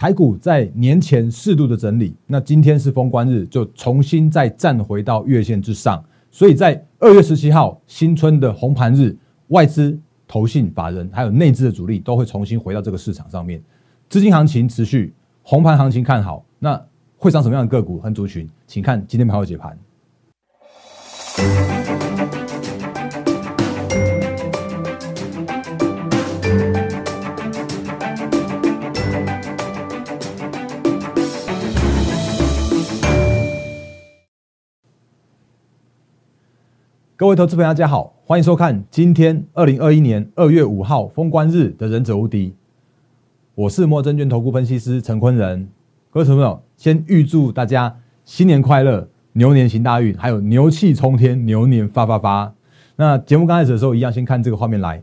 台股在年前适度的整理，那今天是封关日，就重新再站回到月线之上。所以在二月十七号新春的红盘日，外资、投信、法人还有内资的主力都会重新回到这个市场上面，资金行情持续，红盘行情看好。那会涨什么样的个股和族群？请看今天盘后解盘。各位投资朋友，大家好，欢迎收看今天二零二一年二月五号封关日的忍者无敌。我是莫证券投顾分析师陈坤仁。各位朋友，先预祝大家新年快乐，牛年行大运，还有牛气冲天，牛年发发发。那节目刚开始的时候，一样先看这个画面来。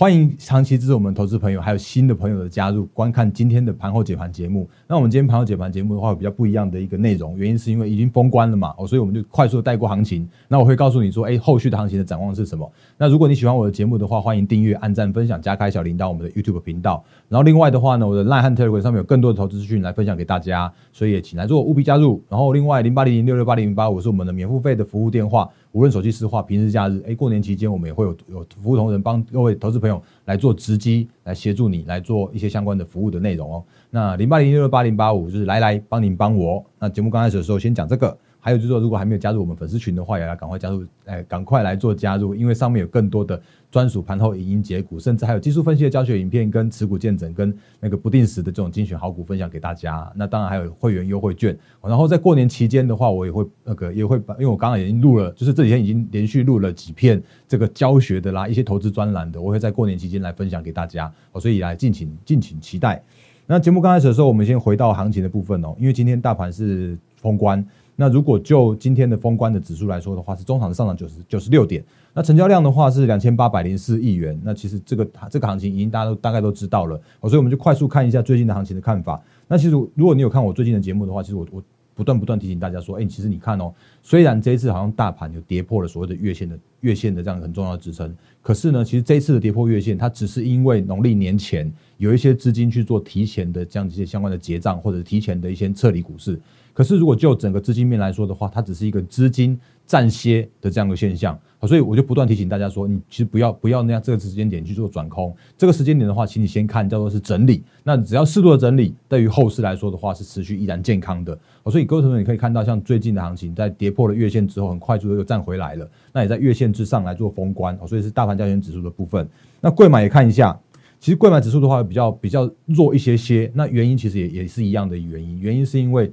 欢迎长期支持我们投资朋友，还有新的朋友的加入，观看今天的盘后解盘节目。那我们今天盘后解盘节目的话，比较不一样的一个内容，原因是因为已经封关了嘛，哦，所以我们就快速的带过行情。那我会告诉你说，哎，后续的行情的展望是什么？那如果你喜欢我的节目的话，欢迎订阅、按赞、分享、加开小铃铛，我们的 YouTube 频道。然后另外的话呢，我的 Line 和 Telegram 上面有更多的投资资讯来分享给大家，所以也请来做务必加入。然后另外零八零零六六八零零八五是我们的免付费的服务电话。无论手机实话，平日假日，哎，过年期间我们也会有有服务同仁帮各位投资朋友来做直击，来协助你来做一些相关的服务的内容哦。那零八零六六八零八五就是来来帮您帮我。那节目刚开始的时候先讲这个。还有就是说，如果还没有加入我们粉丝群的话，也要赶快加入，哎，赶快来做加入，因为上面有更多的专属盘后影音解股，甚至还有技术分析的教学影片、跟持股见证、跟那个不定时的这种精选好股分享给大家。那当然还有会员优惠券。然后在过年期间的话，我也会那个也会把，因为我刚刚已经录了，就是这几天已经连续录了几片这个教学的啦，一些投资专栏的，我会在过年期间来分享给大家。所以来敬请敬请期待。那节目刚开始的时候，我们先回到行情的部分哦，因为今天大盘是封关。那如果就今天的封关的指数来说的话，是中场上涨九十九十六点，那成交量的话是两千八百零四亿元。那其实这个这个行情已经大家都大概都知道了，所以我们就快速看一下最近的行情的看法。那其实如果你有看我最近的节目的话，其实我我不断不断提醒大家说，哎，其实你看哦，虽然这一次好像大盘有跌破了所谓的月线的月线的这样很重要的支撑，可是呢，其实这一次的跌破月线，它只是因为农历年前有一些资金去做提前的这样一些相关的结账，或者提前的一些撤离股市。可是，如果就整个资金面来说的话，它只是一个资金暂歇的这样的现象，所以我就不断提醒大家说，你其实不要不要那样这个时间点去做转空。这个时间点的话，请你先看叫做是整理。那只要适度的整理，对于后市来说的话，是持续依然健康的。所以各位同学，你可以看到，像最近的行情，在跌破了月线之后，很快速的又站回来了。那也在月线之上来做封关，所以是大盘交易指数的部分。那贵买也看一下，其实贵买指数的话比较比较弱一些些。那原因其实也也是一样的原因，原因是因为。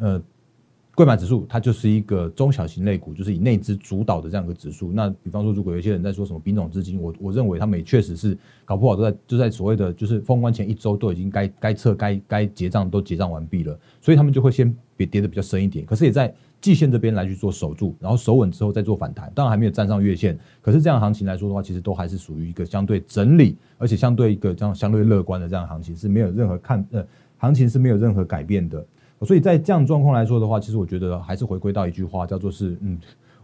呃，贵买指数它就是一个中小型类股，就是以内资主导的这样一个指数。那比方说，如果有一些人在说什么品种资金，我我认为他们也确实是搞不好都在就在所谓的就是封关前一周都已经该该撤该该结账都结账完毕了，所以他们就会先别跌的比较深一点。可是也在季线这边来去做守住，然后守稳之后再做反弹。当然还没有站上月线，可是这样行情来说的话，其实都还是属于一个相对整理，而且相对一个这样相对乐观的这样行情是没有任何看呃行情是没有任何改变的。所以在这样状况来说的话，其实我觉得还是回归到一句话，叫做是，嗯，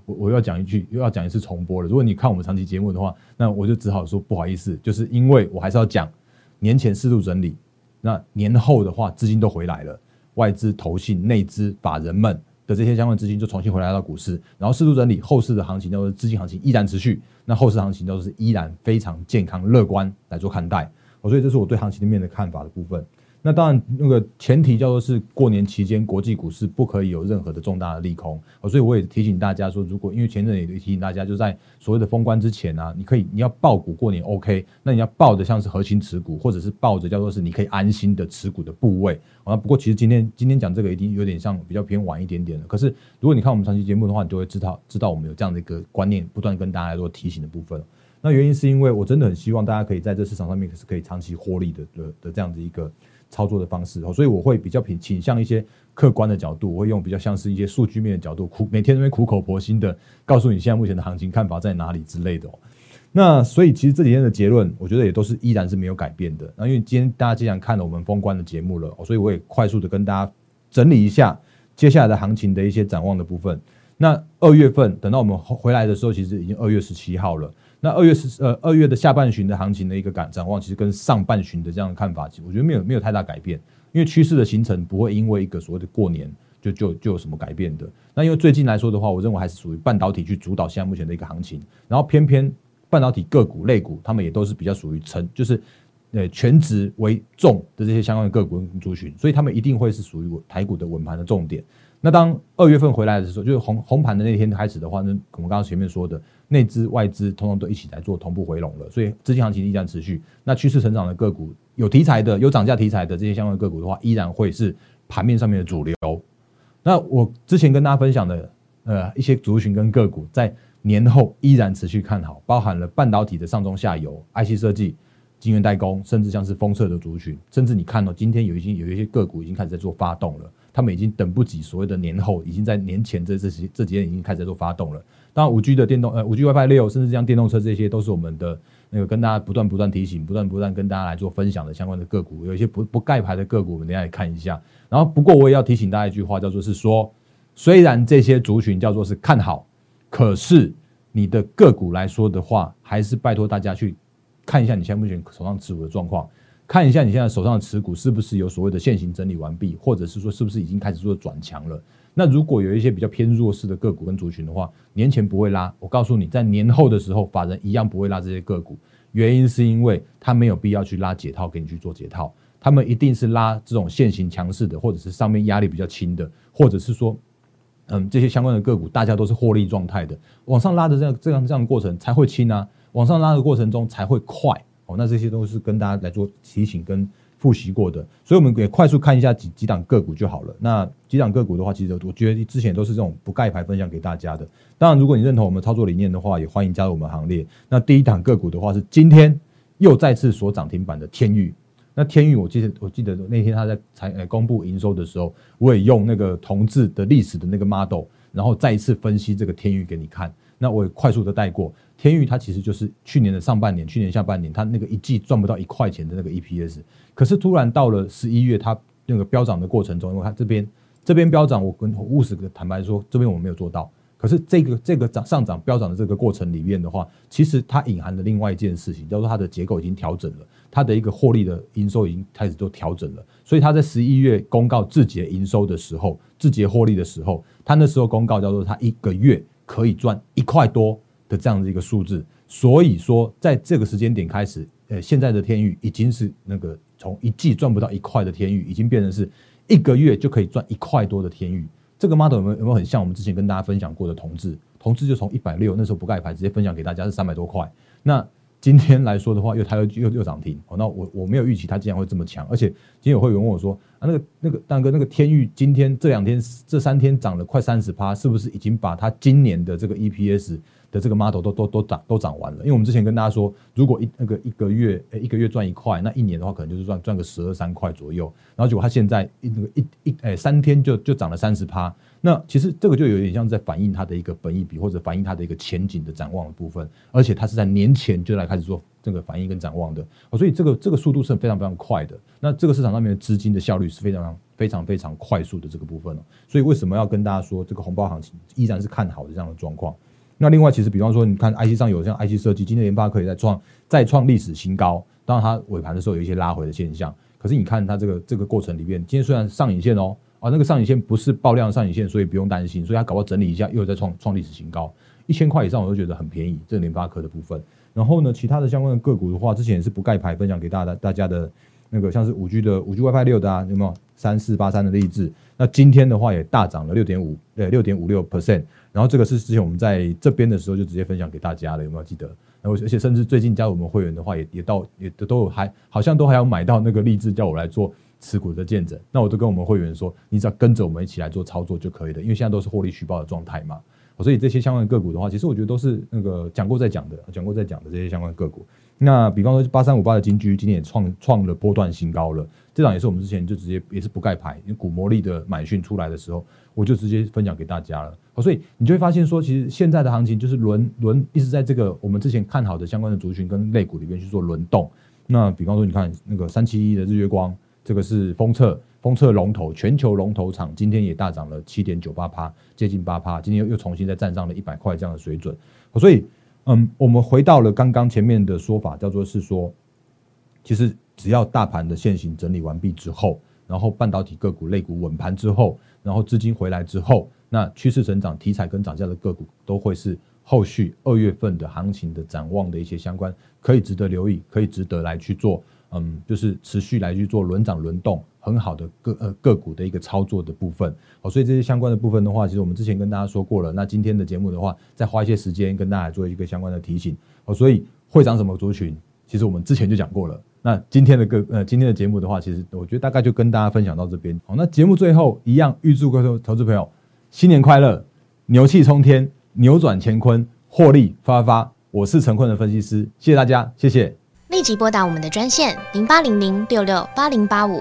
我我要讲一句，又要讲一次重播了。如果你看我们长期节目的话，那我就只好说不好意思，就是因为我还是要讲，年前适度整理，那年后的话资金都回来了，外资、投信、内资、法人们的这些相关资金就重新回来到股市，然后适度整理，后市的行情都是资金行情依然持续，那后市行情都是依然非常健康乐观来做看待。所以这是我对行情面的看法的部分。那当然，那个前提叫做是过年期间国际股市不可以有任何的重大的利空，所以我也提醒大家说，如果因为前阵也提醒大家，就在所谓的封关之前啊，你可以你要报股过年 OK，那你要报的像是核心持股，或者是抱着叫做是你可以安心的持股的部位啊。不过其实今天今天讲这个已经有点像比较偏晚一点点了。可是如果你看我们长期节目的话，你就会知道知道我们有这样的一个观念，不断跟大家做提醒的部分。那原因是因为我真的很希望大家可以在这市场上面是可以长期获利的的的这样的一个。操作的方式哦，所以我会比较偏倾向一些客观的角度，我会用比较像是一些数据面的角度，苦每天那边苦口婆心的告诉你现在目前的行情看法在哪里之类的哦。那所以其实这几天的结论，我觉得也都是依然是没有改变的。那因为今天大家既然看了我们封关的节目了，所以我也快速的跟大家整理一下接下来的行情的一些展望的部分。那二月份等到我们回来的时候，其实已经二月十七号了。那二月是呃二月的下半旬的行情的一个感展望，其实跟上半旬的这样的看法，其实我觉得没有没有太大改变。因为趋势的形成不会因为一个所谓的过年就就就有什么改变的。那因为最近来说的话，我认为还是属于半导体去主导现在目前的一个行情，然后偏偏半导体个股、类股，他们也都是比较属于成就是呃全职为重的这些相关的个股族群，所以他们一定会是属于台股的稳盘的重点。那当二月份回来的时候，就是红红盘的那天开始的话，那我们刚刚前面说的内资外资通通都一起来做同步回笼了，所以资金行情依然持续。那趋势成长的个股，有题材的、有涨价题材的这些相关个股的话，依然会是盘面上面的主流。那我之前跟大家分享的呃一些族群跟个股，在年后依然持续看好，包含了半导体的上中下游、IC 设计、晶圆代工，甚至像是封测的族群，甚至你看到今天有一些有一些个股已经开始在做发动了。他们已经等不及所谓的年后，已经在年前这这些这几天已经开始做发动了。当然，五 G 的电动呃五 G WiFi 六，甚至像电动车，这些都是我们的那个跟大家不断不断提醒、不断不断跟大家来做分享的相关的个股。有一些不不盖牌的个股，我们等下来看一下。然后，不过我也要提醒大家一句话，叫做是说，虽然这些族群叫做是看好，可是你的个股来说的话，还是拜托大家去看一下你现在目前手上持股的状况。看一下你现在手上的持股是不是有所谓的现行整理完毕，或者是说是不是已经开始做转强了？那如果有一些比较偏弱势的个股跟族群的话，年前不会拉，我告诉你，在年后的时候，法人一样不会拉这些个股。原因是因为他没有必要去拉解套给你去做解套，他们一定是拉这种现行强势的，或者是上面压力比较轻的，或者是说，嗯，这些相关的个股大家都是获利状态的，往上拉的这样这样这样的过程才会轻啊，往上拉的过程中才会快。哦，那这些都是跟大家来做提醒跟复习过的，所以我们也快速看一下几几档个股就好了。那几档个股的话，其实我觉得之前都是这种不盖牌分享给大家的。当然，如果你认同我们操作理念的话，也欢迎加入我们行列。那第一档个股的话是今天又再次锁涨停板的天域。那天域，我记得我记得那天他在才公布营收的时候，我也用那个同志的历史的那个 model，然后再一次分析这个天域给你看。那我也快速的带过。天域它其实就是去年的上半年，去年下半年它那个一季赚不到一块钱的那个 EPS，可是突然到了十一月，它那个飙涨的过程中，因为它这边这边飙涨，我跟务实的坦白说，这边我们没有做到。可是这个这个涨上涨飙涨的这个过程里面的话，其实它隐含的另外一件事情，叫做它的结构已经调整了，它的一个获利的营收已经开始做调整了。所以它在十一月公告自节营收的时候，自节获利的时候，它那时候公告叫做它一个月可以赚一块多。的这样的一个数字，所以说在这个时间点开始，呃，现在的天域已经是那个从一季赚不到一块的天域，已经变成是一个月就可以赚一块多的天域。这个 model 有没有有没有很像我们之前跟大家分享过的同志？同志就从一百六那时候不盖牌，直接分享给大家是三百多块。那今天来说的话，又它又又又涨停，哦，那我我没有预期它竟然会这么强，而且今天有会员问我说啊，那个那个大哥，那个天域今天这两天这三天涨了快三十趴，是不是已经把它今年的这个 EPS？的这个 model 都都都涨都涨完了，因为我们之前跟大家说，如果一那个一个月诶一个月赚一块，那一年的话可能就是赚赚个十二三块左右。然后结果它现在一那个一一诶三天就就涨了三十趴，那其实这个就有点像在反映它的一个本益比或者反映它的一个前景的展望的部分，而且它是在年前就来开始做这个反应跟展望的，所以这个这个速度是非常非常快的。那这个市场上面的资金的效率是非常非常非常快速的这个部分所以为什么要跟大家说这个红包行情依然是看好的这样的状况？那另外，其实比方说，你看 IC 上有像 IC 设计，今天联发科也在创再创历史新高。当然，它尾盘的时候有一些拉回的现象。可是你看它这个这个过程里面，今天虽然上影线哦，啊那个上影线不是爆量上影线，所以不用担心。所以它搞不好整理一下，又在创创历史新高，一千块以上我都觉得很便宜。这联发科的部分，然后呢，其他的相关的个股的话，之前也是不盖牌分享给大家大家的那个，像是五 G 的五 G WiFi 六的啊，有没有三四八三的例子？那今天的话也大涨了六点五，呃，六点五六 percent。然后这个是之前我们在这边的时候就直接分享给大家了，有没有记得？然后而且甚至最近加入我们会员的话，也也到也都有还好像都还要买到那个励志叫我来做持股的见证。那我都跟我们会员说，你只要跟着我们一起来做操作就可以了，因为现在都是获利虚报的状态嘛。所以这些相关的个股的话，其实我觉得都是那个讲过再讲的，讲过再讲的这些相关个股。那比方说八三五八的金居今天也创创了波段新高了，这档也是我们之前就直接也是不盖牌，因为股魔力的买讯出来的时候，我就直接分享给大家了。所以你就会发现说，其实现在的行情就是轮轮一直在这个我们之前看好的相关的族群跟类股里面去做轮动。那比方说，你看那个三七一的日月光，这个是封测封测龙头，全球龙头厂，今天也大涨了七点九八趴，接近八趴，今天又又重新再站上了一百块这样的水准。所以。嗯，我们回到了刚刚前面的说法，叫做是说，其实只要大盘的现形整理完毕之后，然后半导体个股、类股稳盘之后，然后资金回来之后，那趋势成长、题材跟涨价的个股都会是后续二月份的行情的展望的一些相关，可以值得留意，可以值得来去做，嗯，就是持续来去做轮涨轮动很好的个呃个股的一个操作的部分。好，所以这些相关的部分的话，其实我们之前跟大家说过了。那今天的节目的话，再花一些时间跟大家做一个相关的提醒。好，所以会长什么族群，其实我们之前就讲过了。那今天的个呃今天的节目的话，其实我觉得大概就跟大家分享到这边。好，那节目最后一样，预祝各位投资朋友新年快乐，牛气冲天，扭转乾坤，获利发发。我是陈坤的分析师，谢谢大家，谢谢。立即拨打我们的专线零八零零六六八零八五